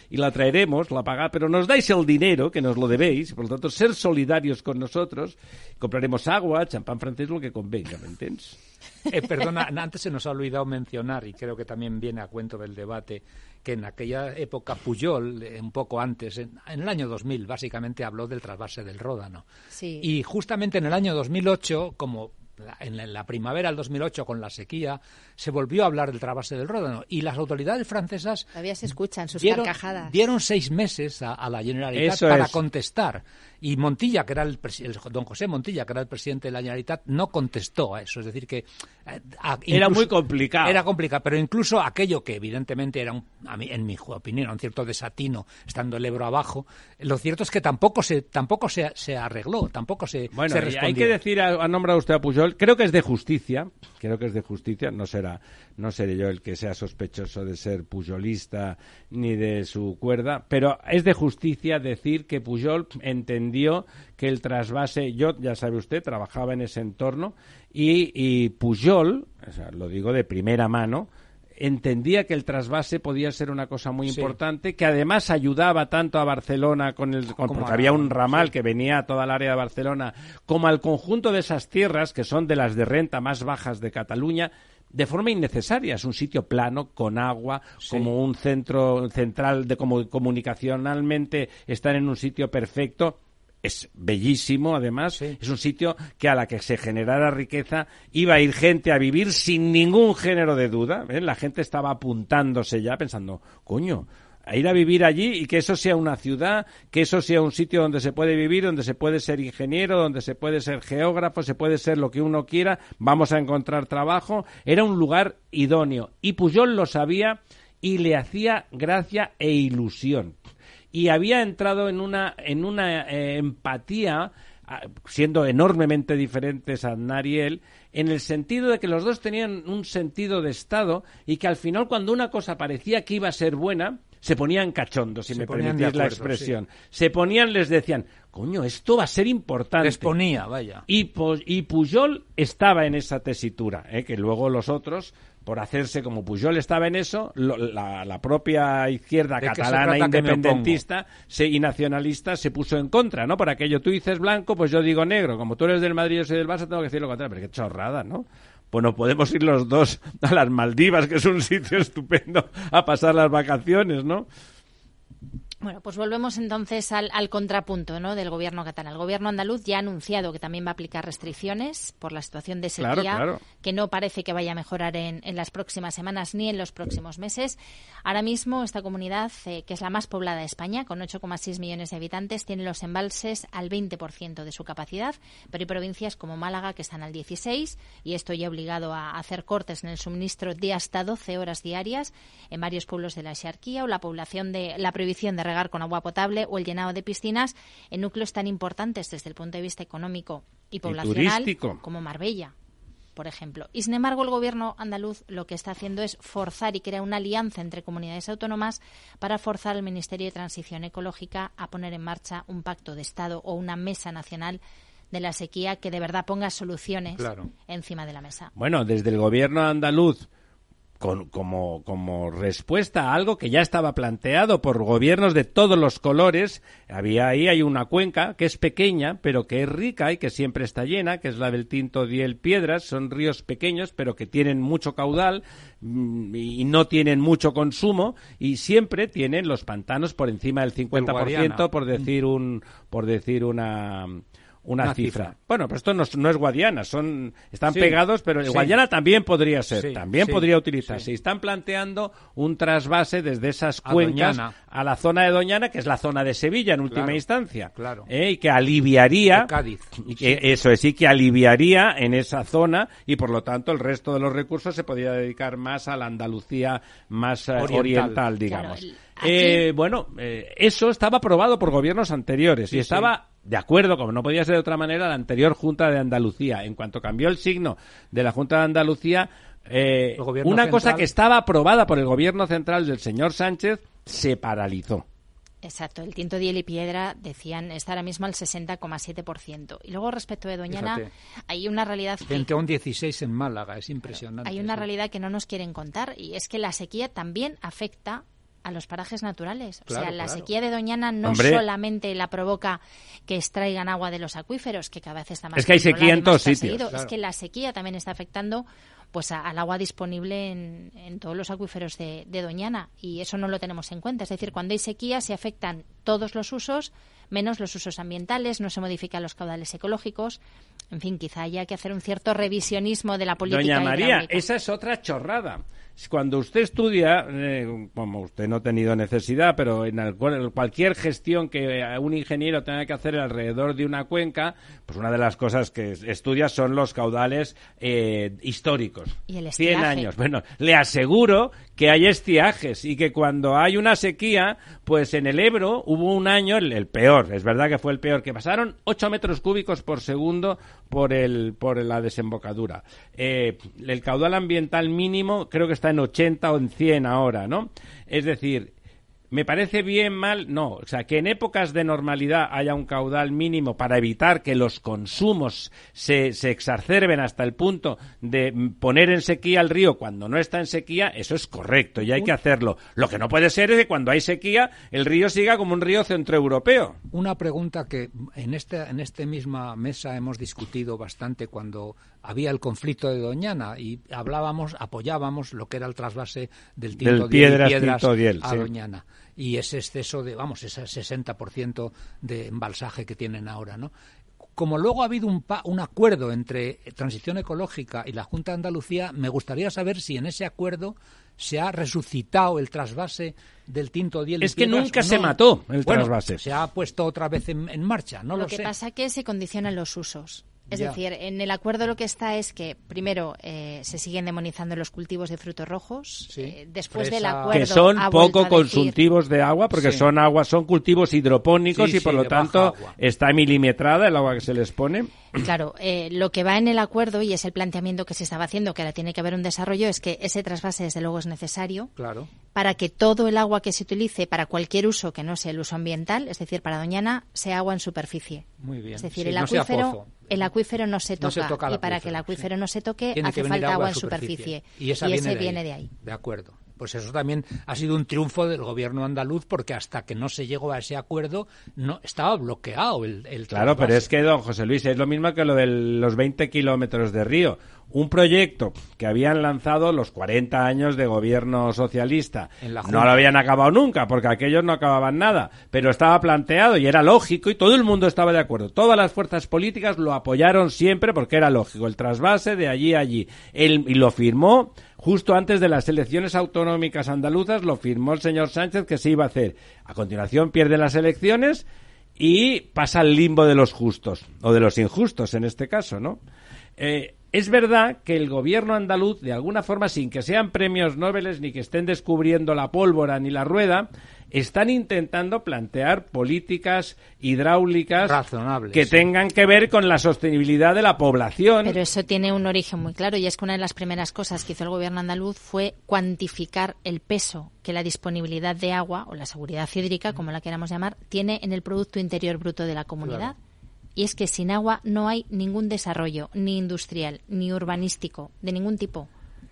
Y la traeremos, la paga, pero nos dais el dinero, que nos lo debéis, por lo tanto, ser solidarios con nosotros, compraremos agua, champán francés, lo que convenga, ¿me entiendes? Eh, perdona, antes se nos ha olvidado mencionar, y creo que también viene a cuento del debate, que en aquella época Puyol, eh, un poco antes, en, el año 2000, básicamente habló del trasvase del Ródano. Y justamente en el año 2008, como en la primavera del 2008 con la sequía se volvió a hablar del trasvase del Ródano. Y las autoridades francesas todavía se escuchan sus dieron, carcajadas. dieron seis meses a, la Generalitat para contestar y Montilla que era el, don José Montilla que era el presidente de la Generalitat no contestó a eso. Es decir que eh, era muy complicado. Era complicado pero incluso aquello que evidentemente era en mi opinión un cierto desatino estando el Ebro abajo lo cierto es que tampoco se tampoco se, se arregló tampoco se bueno hay que decir ha nombrado usted a Pujol creo que es de justicia creo que es de justicia no sé no seré yo el que sea sospechoso de ser puyolista ni de su cuerda, pero es de justicia decir que Puyol entendió que el trasvase, yo ya sabe usted, trabajaba en ese entorno y, y Pujol, lo digo de primera mano, entendía que el trasvase podía ser una cosa muy importante, que además ayudaba tanto a Barcelona con el porque había un ramal que venía a toda el área de Barcelona, como al conjunto de esas tierras que son de las de renta más bajas de Cataluña, de forma innecesaria. Es un sitio plano, con agua, como un centro central de como comunicacionalmente están en un sitio perfecto es bellísimo, además, es un sitio que a la que se generara riqueza iba a ir gente a vivir sin ningún género de duda. ¿eh? La gente estaba apuntándose ya pensando, coño, a ir a vivir allí y que eso sea una ciudad, que eso sea un sitio donde se puede vivir, donde se puede ser ingeniero, donde se puede ser geógrafo, se puede ser lo que uno quiera, vamos a encontrar trabajo. Era un lugar idóneo y Pujol lo sabía y le hacía gracia e ilusión. Y había entrado en una, en una eh, empatía siendo enormemente diferentes a Nariel, en el sentido de que los dos tenían un sentido de Estado y que al final cuando una cosa parecía que iba a ser buena, se ponían cachondos, si me permitís la expresión. Se ponían, les decían, coño, esto va a ser importante. Les ponía, vaya. Y, y Pujol estaba en esa tesitura, ¿eh? que luego los otros, por hacerse como Pujol estaba en eso, la, propia izquierda catalana independentista y nacionalista se puso en contra, ¿no? Por aquello, tú dices blanco, pues yo digo negro. Como tú eres del Madrid y yo soy del Barça, tengo que decir lo contrario. Pero qué chorrada, ¿no? Bueno, podemos ir los dos a las Maldivas, que es un sitio estupendo, a pasar las vacaciones, ¿no? Bueno, pues volvemos entonces al, contrapunto ¿no? del gobierno catalán. El gobierno andaluz ya ha anunciado que también va a aplicar restricciones por la situación de sequía, que no parece que vaya a mejorar en, las próximas semanas ni en los próximos meses. Ahora mismo esta comunidad, eh, que es la más poblada de España, con 8,6 millones de habitantes, tiene los embalses al 20% de su capacidad, pero hay provincias como Málaga que están al 16 y esto ya ha obligado a hacer cortes en el suministro de hasta 12 horas diarias en varios pueblos de la Xarquía o la población de la prohibición de con agua potable o el llenado de piscinas en núcleos tan importantes desde el punto de vista económico y poblacional como Marbella por ejemplo. Y sin embargo, el gobierno andaluz lo que está haciendo es forzar y crear una alianza entre comunidades autónomas para forzar al Ministerio de Transición Ecológica a poner en marcha un pacto de Estado o una mesa nacional de la sequía que de verdad ponga soluciones encima de la mesa. Bueno, desde el gobierno andaluz como, como respuesta a algo que ya estaba planteado por gobiernos de todos los colores. Había ahí hay una cuenca que es pequeña, pero que es rica y que siempre está llena, que es la del Tinto Diel Piedras. Son ríos pequeños, pero que tienen mucho caudal mm, y no tienen mucho consumo y siempre tienen los pantanos por encima del 50%, por decir un por decir una una, cifra. Bueno, pero esto no, es Guadiana, son están pegados, pero Guadiana también podría ser, también podría utilizarse. Y están planteando un trasvase desde esas cuencas a, la zona de Doñana, que es la zona de Sevilla en última instancia, claro. ¿eh? y que aliviaría, Cádiz. Y que eso es, sí que aliviaría en esa zona y por lo tanto el resto de los recursos se podría dedicar más a la Andalucía más eh, oriental, digamos. Eh, bueno, eso estaba aprobado por gobiernos anteriores y estaba de acuerdo, como no podía ser de otra manera, la anterior Junta de Andalucía. En cuanto cambió el signo de la Junta de Andalucía, eh, una cosa que estaba aprobada por el gobierno central del señor Sánchez se paralizó. Exacto, el tinto diel y piedra decían está ahora mismo al 60,7%. Y luego respecto de Doñana, hay una realidad... Frente a un 16 en Málaga, es impresionante. Hay una realidad que no nos quieren contar y es que la sequía también afecta a los parajes naturales. o sea, la sequía de Doñana no solamente la provoca que extraigan agua de los acuíferos, que cada vez está más. Es que hay sequía en todos sitios. Es que la sequía también está afectando pues al agua disponible en, todos los acuíferos de, de, Doñana y eso no lo tenemos en cuenta. Es decir, cuando hay sequía se afectan todos los usos, menos los usos ambientales, no se modifican los caudales ecológicos. En fin, quizá haya que hacer un cierto revisionismo de la política. Doña María, esa es otra chorrada cuando usted estudia, eh, como usted no ha tenido necesidad, pero en cualquier gestión que un ingeniero tenga que hacer alrededor de una cuenca, pues una de las cosas que estudia son los caudales eh, históricos. ¿Y el 100 años. Bueno, le aseguro que hay estiajes y que cuando hay una sequía, pues en el Ebro hubo un año, el, peor, es verdad que fue el peor, que pasaron 8 metros cúbicos por segundo por, el, por la desembocadura. Eh, el caudal ambiental mínimo creo que está en 80 o en 100 ahora, ¿no? Es decir, ¿Me parece bien, mal? No. O sea, que en épocas de normalidad haya un caudal mínimo para evitar que los consumos se, se exacerben hasta el punto de poner en sequía el río cuando no está en sequía, eso es correcto y hay que hacerlo. Lo que no puede ser es que cuando hay sequía el río siga como un río centroeuropeo. Una pregunta que en esta en este misma mesa hemos discutido bastante cuando había el conflicto de Doñana y hablábamos, apoyábamos lo que era el trasvase del tinto piedras, piedras a Doñana y ese exceso de, vamos, ese 60% de embalsaje que tienen ahora, ¿no? Como luego ha habido un, un acuerdo entre Transición Ecológica y la Junta de Andalucía, me gustaría saber si en ese acuerdo se ha resucitado el trasvase del tinto diel. Es que nunca se mató el trasvase. Se ha puesto otra vez en, marcha, no lo, lo que pasa que se condicionan los usos. Es decir, en el acuerdo lo que está es que, primero, eh, se siguen demonizando los cultivos de frutos rojos. Eh, después del acuerdo. Que son poco consumtivos de agua, porque son agua, son cultivos hidropónicos y por lo tanto está milimetrada el agua que se les pone. Claro, eh, lo que va en el acuerdo y es el planteamiento que se estaba haciendo, que ahora tiene que haber un desarrollo, es que ese trasvase desde luego es necesario claro. para que todo el agua que se utilice para cualquier uso que no sea el uso ambiental, es decir, para Doñana, sea agua en superficie. Muy bien. Es decir, el acuífero el acuífero no se toca, y para que el acuífero no se toque hace falta agua, en superficie, y, ese viene de ahí. De acuerdo. Pues eso también ha sido un triunfo del gobierno andaluz porque hasta que no se llegó a ese acuerdo no estaba bloqueado el, el Claro, pero es que, don José Luis, es lo mismo que lo de los 20 kilómetros de río. Un proyecto que habían lanzado los 40 años de gobierno socialista. no lo habían acabado nunca, porque aquellos no acababan nada. Pero estaba planteado y era lógico y todo el mundo estaba de acuerdo. Todas las fuerzas políticas lo apoyaron siempre porque era lógico. El trasvase de allí a allí. y lo firmó Justo antes de las elecciones autonómicas andaluzas lo firmó el señor Sánchez que se iba a hacer. A continuación pierde las elecciones y pasa al limbo de los justos, o de los injustos en este caso, ¿no? Eh, es verdad que el gobierno andaluz, de alguna forma, sin que sean premios Nobel ni que estén descubriendo la pólvora ni la rueda, están intentando plantear políticas hidráulicas Razonables, que tengan que ver con la sostenibilidad de la población. Pero eso tiene un origen muy claro y es que una de las primeras cosas que hizo el gobierno andaluz fue cuantificar el peso que la disponibilidad de agua o la seguridad hídrica, como la queramos llamar, tiene en el Producto Interior Bruto de la comunidad. Y es que sin agua no hay ningún desarrollo, ni industrial, ni urbanístico, de ningún tipo.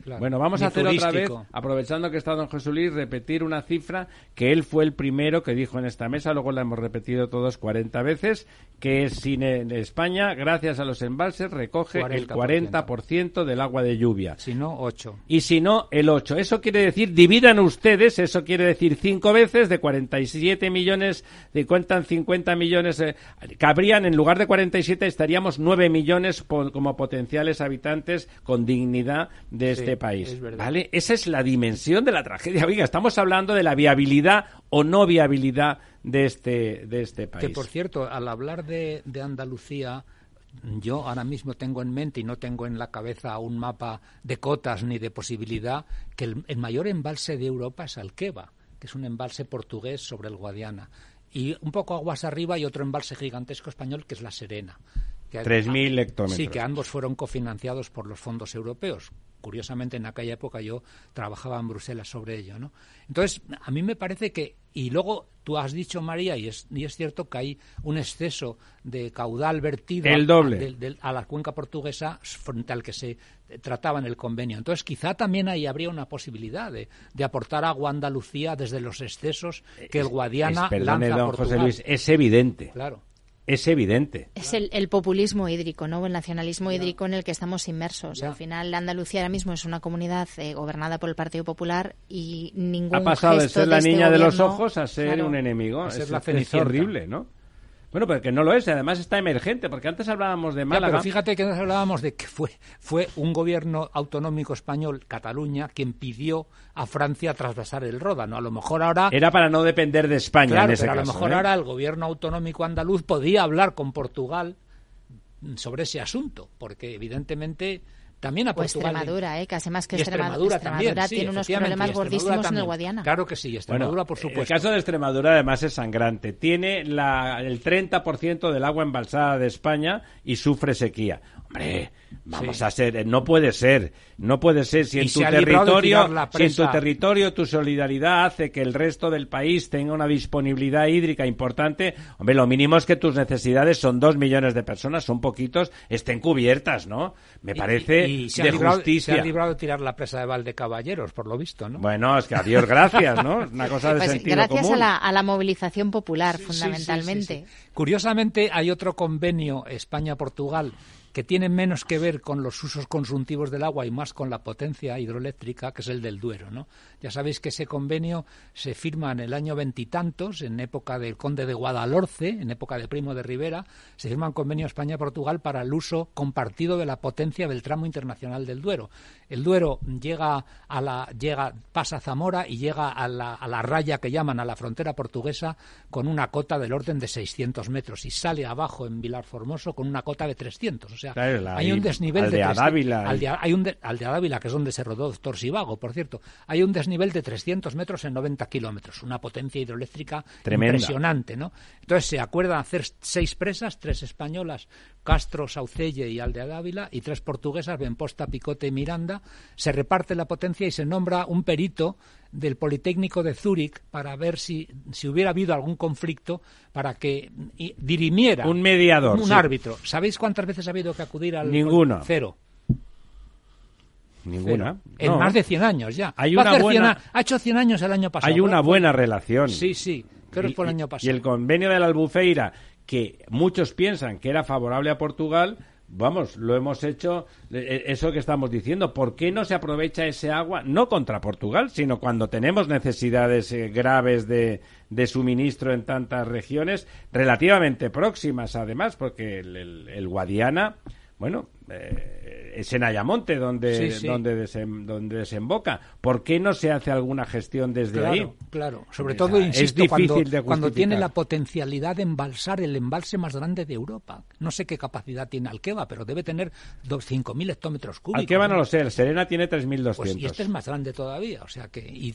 Bueno, vamos a hacer otra vez, aprovechando que está don José Luis, repetir una cifra que él fue el primero que dijo en esta mesa, luego la hemos repetido todos 40 veces, que es sin España, gracias a los embalses, recoge el 40% del agua de lluvia. Si no, 8. Y si no, el 8. Eso quiere decir, dividan ustedes, eso quiere decir 5 veces de 47 millones, de cuentan 50 millones, eh, cabrían, en lugar de 47, estaríamos 9 millones como potenciales habitantes con dignidad de este este país. ¿Vale? Esa es la dimensión de la tragedia. Oiga, estamos hablando de la viabilidad o no viabilidad de este, de este país. Que por cierto, al hablar de, Andalucía, yo ahora mismo tengo en mente y no tengo en la cabeza un mapa de cotas ni de posibilidad que el, el mayor embalse de Europa es Alqueva, que es un embalse portugués sobre el Guadiana. Y un poco aguas arriba y otro embalse gigantesco español que es La Serena. 3.000 hectómetros. Sí, que ambos fueron cofinanciados por los fondos europeos. Curiosamente, en aquella época yo trabajaba en Bruselas sobre ello, ¿no? Entonces, a mí me parece que... Y luego tú has dicho, María, y es, y es cierto que hay un exceso de caudal vertido el doble. A, la cuenca portuguesa frente al que se trataba en el convenio. Entonces, quizá también ahí habría una posibilidad de, de aportar agua a Andalucía desde los excesos que el Guadiana es, lanza a José Luis, es evidente. Claro es evidente. Es el, populismo hídrico, ¿no? El nacionalismo hídrico en el que estamos inmersos. Al final, Andalucía ahora mismo es una comunidad eh, gobernada por el Partido Popular y ningún Ha pasado de ser la este niña de los ojos a ser un enemigo. Es, es horrible, ¿no? Bueno, pero que no lo es, además está emergente, porque antes hablábamos de Málaga. pero fíjate que nos hablábamos de que fue, fue un gobierno autonómico español, Cataluña, quien pidió a Francia trasvasar el Ródano. A lo mejor ahora. Era para no depender de España en ese pero A lo mejor ¿eh? ahora el gobierno autonómico andaluz podía hablar con Portugal sobre ese asunto, porque evidentemente también a Portugal. Extremadura, ¿eh? casi más que Extremadura, Extremadura tiene unos problemas gordísimos en el Guadiana. Claro que sí, Extremadura, por supuesto. El caso de Extremadura, además, es sangrante. Tiene la, el 30% del agua embalsada de España y sufre sequía. Hombre, vamos a ser, no puede ser, no puede ser si en tu territorio, si en tu territorio tu solidaridad hace que el resto del país tenga una disponibilidad hídrica importante, hombre, lo mínimo es que tus necesidades son dos millones de personas, son poquitos, estén cubiertas, ¿no? Me parece de justicia. Se ha librado de tirar la presa de Valdecaballeros, por lo visto, ¿no? Bueno, es que a Dios gracias, ¿no? Una cosa de pues sentido gracias a la, a la movilización popular, fundamentalmente. Curiosamente, hay otro convenio España-Portugal que tiene menos que ver con los usos consultivos del agua y más con la potencia hidroeléctrica, que es el del Duero. ¿no? Ya sabéis que ese convenio se firma en el año veintitantos, en época del conde de Guadalhorce, en época de Primo de Rivera, se firma un convenio España-Portugal para el uso compartido de la potencia del tramo internacional del Duero. El Duero llega a la, llega, pasa a Zamora y llega a la, a la raya que llaman a la frontera portuguesa con una cota del orden de 600 metros y sale abajo en Vilar Formoso con una cota de 300 hay un desnivel de, Adávila, hay un al de Adávila, que es donde se rodó Doctor Sivago, por cierto, hay un desnivel de 300 metros en 90 kilómetros, una potencia hidroeléctrica impresionante, ¿no? Entonces se acuerdan hacer seis presas, tres españolas, Castro, Saucelle y Aldea Dávila, y tres portuguesas, Benposta, Picote y Miranda. Se reparte la potencia y se nombra un perito del Politécnico de Zúrich para ver si, si hubiera habido algún conflicto para que dirimiera un mediador, un árbitro. ¿Sabéis cuántas veces ha habido que acudir al Ninguno. Cero. Ninguna. En más de 100 años ya. Hay una buena... ha hecho 100 años el año pasado. Hay una buena relación. Sí, sí. Creo que fue el año pasado. Y el convenio de la Albufeira, que muchos piensan que era favorable a Portugal, Vamos, lo hemos hecho, eh, eso que estamos diciendo. ¿Por qué no se aprovecha ese agua, no contra Portugal, sino cuando tenemos necesidades eh, graves de, de, suministro en tantas regiones, relativamente próximas además, porque el, el Guadiana, bueno, eh, es en Ayamonte donde, Donde, donde desemboca. ¿Por qué no se hace alguna gestión desde ahí? Claro, sobre todo, insisto, cuando, tiene la potencialidad de embalsar el embalse más grande de Europa. No sé qué capacidad tiene Alqueva, pero debe tener 5.000 hectómetros cúbicos. Alqueva no lo sé, el Serena tiene 3.200. Pues, y este es más grande todavía, o sea que...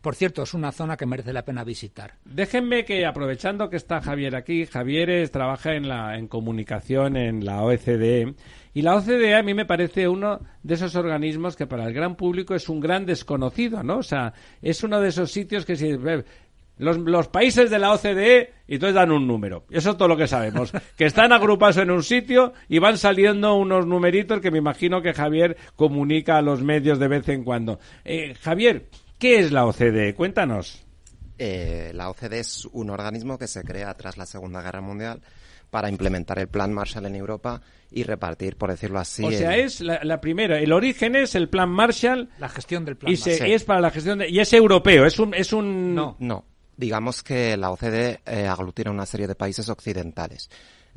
por cierto, es una zona que merece la pena visitar. Déjenme que, aprovechando que está Javier aquí, Javier trabaja en, la, en comunicación en la OECD y la OCDE a mí me parece uno de esos organismos que para el gran público es un gran desconocido, ¿no? O sea, es uno de esos sitios que si los, los, países de la OCDE y entonces dan un número. Eso es todo lo que sabemos. Que están agrupados en un sitio y van saliendo unos numeritos que me imagino que Javier comunica a los medios de vez en cuando. Eh, Javier, ¿qué es la OCDE? Cuéntanos. Eh, la OCDE es un organismo que se crea tras la Segunda Guerra Mundial para implementar el Plan Marshall en Europa y repartir, por decirlo así. O sea, es la, primera. El origen es el Plan Marshall. La gestión del Plan y es para la gestión y es europeo. Es un, es un. No. No. Digamos que la OCDE eh, aglutina una serie de países occidentales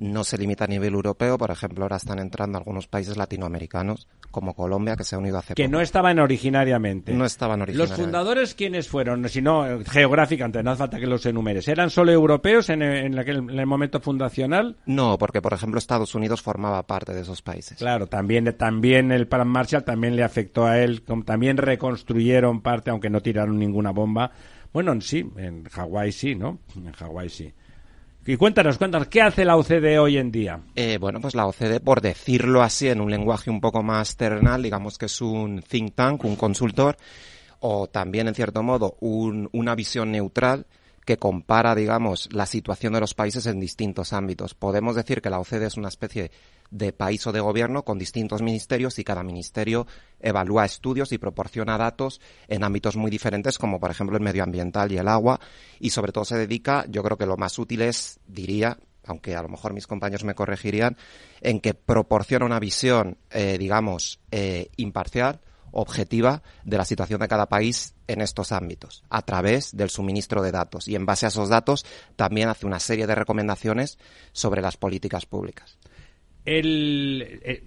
no se limita a nivel europeo, por ejemplo, ahora están entrando algunos países latinoamericanos, como Colombia, que se ha unido hace Que no estaban originariamente. No estaban originariamente. ¿Los fundadores quiénes fueron? Si no, geográficamente, no hace falta que los enumeres. ¿Eran solo europeos en, en, el momento fundacional? No, porque, por ejemplo, Estados Unidos formaba parte de esos países. Claro, también, también el Plan Marshall también le afectó a él, también reconstruyeron parte, aunque no tiraron ninguna bomba. Bueno, sí, en Hawái sí, ¿no? En Hawái sí. Y cuéntanos, cuéntanos, ¿qué hace la OCDE hoy en día? Eh, bueno, pues la OCDE, por decirlo así, en un lenguaje un poco más terrenal, digamos que es un think tank, un consultor, o también, en cierto modo, una visión neutral que compara, digamos, la situación de los países en distintos ámbitos. Podemos decir que la OCDE es una especie de país o de gobierno con distintos ministerios y cada ministerio evalúa estudios y proporciona datos en ámbitos muy diferentes como por ejemplo el medioambiental y el agua y sobre todo se dedica, yo creo que lo más útil es, diría, aunque a lo mejor mis compañeros me corregirían, en que proporciona una visión, eh, digamos, eh, imparcial, objetiva de la situación de cada país en estos ámbitos, a través del suministro de datos. Y en base a esos datos también hace una serie de recomendaciones sobre las políticas públicas. El, eh,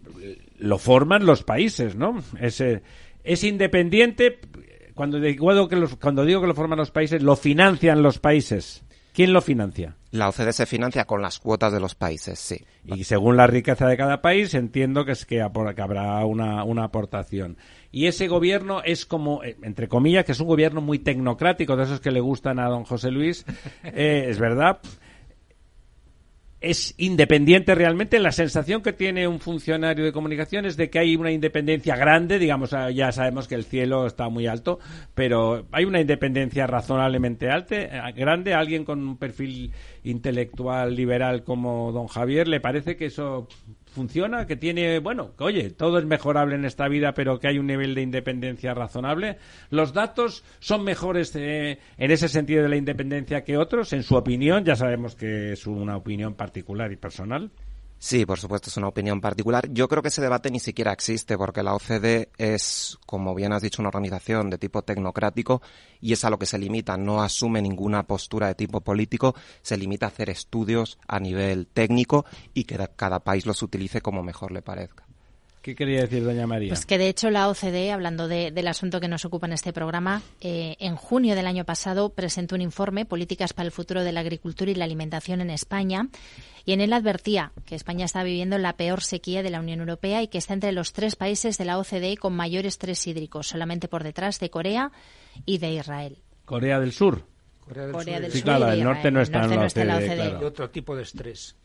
lo forman los países, ¿no? Es, eh, es independiente. Cuando digo, que cuando digo que lo forman los países, lo financian los países. ¿Quién lo financia? La OCDE se financia con las cuotas de los países, sí. Y según la riqueza de cada país, entiendo que es que, habrá una, una aportación. Y ese gobierno es como, eh, entre comillas, que es un gobierno muy tecnocrático, de esos que le gustan a don José Luis, eh, es verdad. Es independiente realmente. La sensación que tiene un funcionario de comunicación es de que hay una independencia grande, digamos, ah, ya sabemos que el cielo está muy alto, pero hay una independencia razonablemente alta, eh, grande. alguien con un perfil intelectual liberal como don Javier, ¿le parece que eso funciona, que tiene, bueno, que oye, todo es mejorable en esta vida, pero que hay un nivel de independencia razonable. Los datos son mejores eh, en ese sentido de la independencia que otros, en su opinión, ya sabemos que es una opinión particular y personal. Sí, por supuesto, es una opinión particular. Yo creo que ese debate ni siquiera existe porque la OCDE es, como bien has dicho, una organización de tipo tecnocrático y es a lo que se limita. No asume ninguna postura de tipo político, se limita a hacer estudios a nivel técnico y que cada país los utilice como mejor le parezca. ¿Qué quería decir doña María? Pues que de hecho la OCDE, hablando del asunto que nos ocupa en este programa, eh, en junio del año pasado presentó un informe, Políticas para el futuro de la agricultura y la alimentación en España, y en él advertía que España está viviendo la peor sequía de la Unión Europea y que está entre los tres países de la OCDE con mayor estrés hídrico, solamente por detrás de Corea y de Israel. Corea del Sur. Corea del, Sur. sí, claro, el norte no está, en, la OCDE, Y otro tipo de estrés.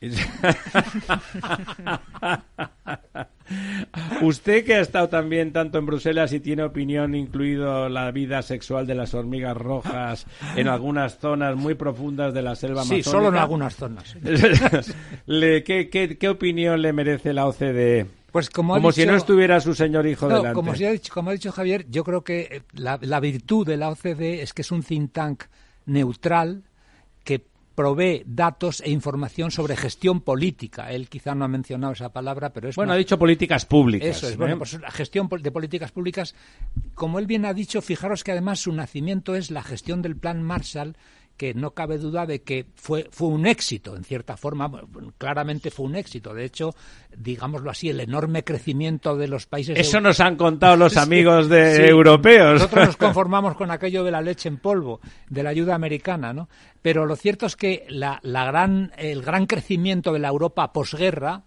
Usted que ha estado también tanto en Bruselas y tiene opinión, incluido la vida sexual de las hormigas rojas en algunas zonas muy profundas de la selva amazónica. Sí, solo en algunas zonas. ¿qué, qué, opinión le merece la OCDE Pues como, si no estuviera su señor hijo delante. Como, ha dicho, como ha dicho Javier, yo creo que eh, la, la virtud de la OCDE es que es un think tank neutral que provee datos e información sobre gestión política. Él quizá no ha mencionado esa palabra, pero es... Bueno, ha dicho políticas públicas. Eso es, bueno, pues la gestión de políticas públicas, como él bien ha dicho, fijaros que además su nacimiento es la gestión del Plan Marshall, que no cabe duda de que fue, fue un éxito, en cierta forma, claramente fue un éxito. De hecho, digámoslo así, el enorme crecimiento de los países. Eso nos han contado los amigos de europeos. Nosotros nos conformamos con aquello de la leche en polvo, de la ayuda americana, ¿no? Pero lo cierto es que la, la gran, el gran crecimiento de la Europa posguerra,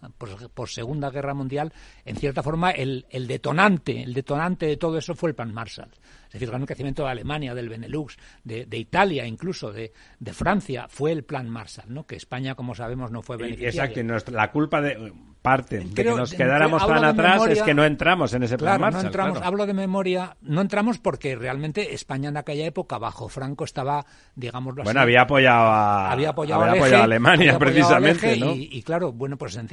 pos, Segunda Guerra Mundial, en cierta forma, el, el detonante, el detonante de todo eso fue el Plan Marshall. Es decir, el gran crecimiento de Alemania, del Benelux, de, Italia incluso, de, Francia, fue el plan Marshall, ¿no? que España, como sabemos, no fue beneficiaria. Exacto, y la culpa de parte de que nos quedáramos tan atrás es que no entramos en ese plan Marshall. No entramos, Hablo de memoria, no entramos porque realmente España en aquella época, bajo Franco, estaba, digámoslo así... Bueno, había apoyado a, había apoyado, a, Alemania, precisamente, ¿no? Y, claro, bueno, pues en,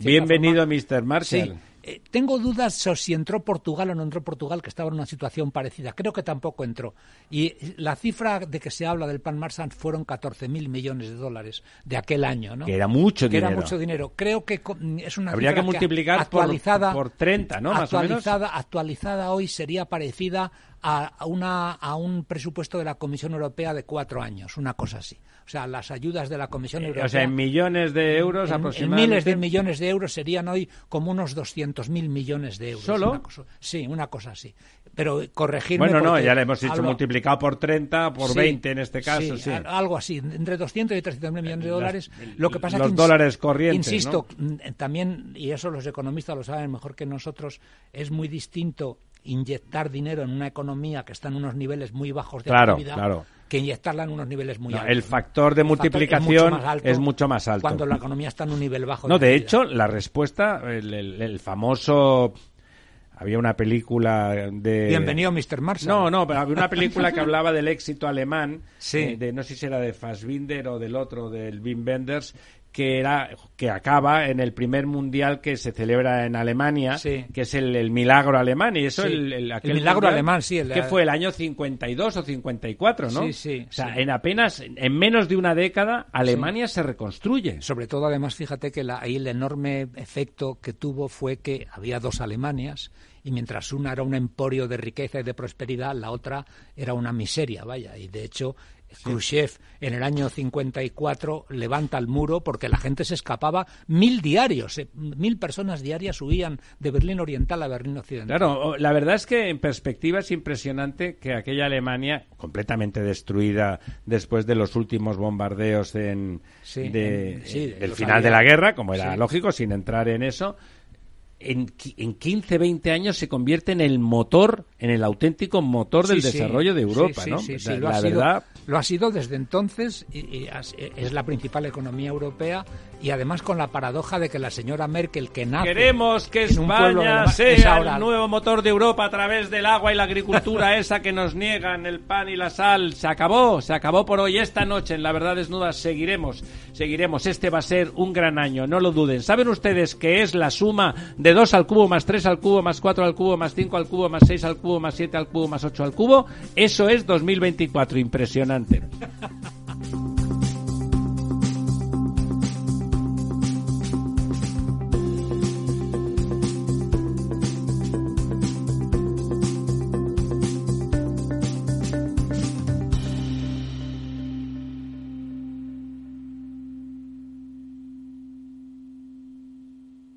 Bienvenido, Mr. Marshall. Eh, tengo dudas sobre si entró Portugal o no entró Portugal, que estaba en una situación parecida. Creo que tampoco entró. Y la cifra de que se habla del Pan Marsan fueron 14.000 millones de dólares de aquel año, ¿no? Que era mucho que dinero. era mucho dinero. Creo que es una Habría que multiplicar actualizada, por, 30, ¿no? Actualizada, actualizada hoy sería parecida a, una, a un presupuesto de la Comisión Europea de cuatro años, una cosa así. O sea, las ayudas de la Comisión Europea. O sea, en millones de euros aproximadamente. En miles de millones de euros serían hoy como unos 200.000 millones de euros. ¿Solo? sí, una cosa así. Pero corregirme. Bueno, no, ya le hemos dicho multiplicado por 30, por 20 en este caso, sí. Algo así, entre 200 y 300 mil millones de dólares. lo que pasa los que, dólares corrientes. Insisto, mm, también, y eso los economistas lo saben mejor que nosotros, es muy distinto inyectar dinero en una economía que está en unos niveles muy bajos de actividad que inyectarla en unos niveles muy altos. El factor de multiplicación es, mucho más alto cuando la economía está en un nivel bajo. No, de, hecho, la respuesta, el, famoso había una película de... Bienvenido, Mr. Marshall. No, no, pero había una película que hablaba del éxito alemán, eh, de no sé si era de Fassbinder o del otro, del Wim Wenders, que era que acaba en el primer mundial que se celebra en Alemania, que es el, milagro alemán y eso el, el, milagro alemán, sí, que fue el año 52 o 54, ¿no? Sí, sí. O sea, en apenas en menos de una década Alemania se reconstruye. Sobre todo además fíjate que ahí el enorme efecto que tuvo fue que había dos Alemanias y mientras una era un emporio de riqueza y de prosperidad, la otra era una miseria, vaya, y de hecho Khrushchev en el año 54 levanta el muro porque la gente se escapaba mil diarios, eh, mil personas diarias huían de Berlín Oriental a Berlín Occidental. Claro, la verdad es que en perspectiva es impresionante que aquella Alemania, completamente destruida después de los últimos bombardeos en, del final de la guerra, como era lógico, sin entrar en eso, en, en 15, 20 años se convierte en el motor, en el auténtico motor del desarrollo de Europa, ¿no? La, lo, ha verdad... sido, lo ha sido desde entonces y, es la principal economía europea y además con la paradoja de que la señora Merkel que nace queremos que España sea el nuevo motor de Europa a través del agua y la agricultura esa que nos niegan el pan y la sal. Se acabó se acabó por hoy esta noche en la verdad desnuda. Seguiremos seguiremos. Este va a ser un gran año no lo duden. Saben ustedes que es la suma de 2 al cubo más 3 al cubo más 4 al cubo más 5 al cubo más 6 al cubo más 7 al cubo más 8 al cubo eso es 2024 impresionante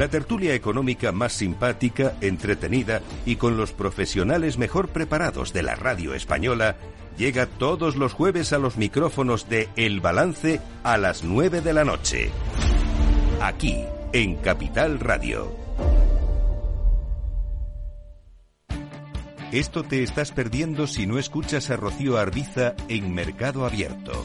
La tertulia económica más simpática, entretenida y con los profesionales mejor preparados de la radio española llega todos los jueves a los micrófonos de El Balance a las 9 de la noche. Aquí, en Capital Radio. Esto te estás perdiendo si no escuchas a Rocío Arbiza en Mercado Abierto.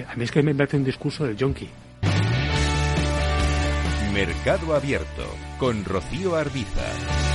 A mí es que me parece un discurso del yonki. Mercado Abierto con Rocío Arbiza.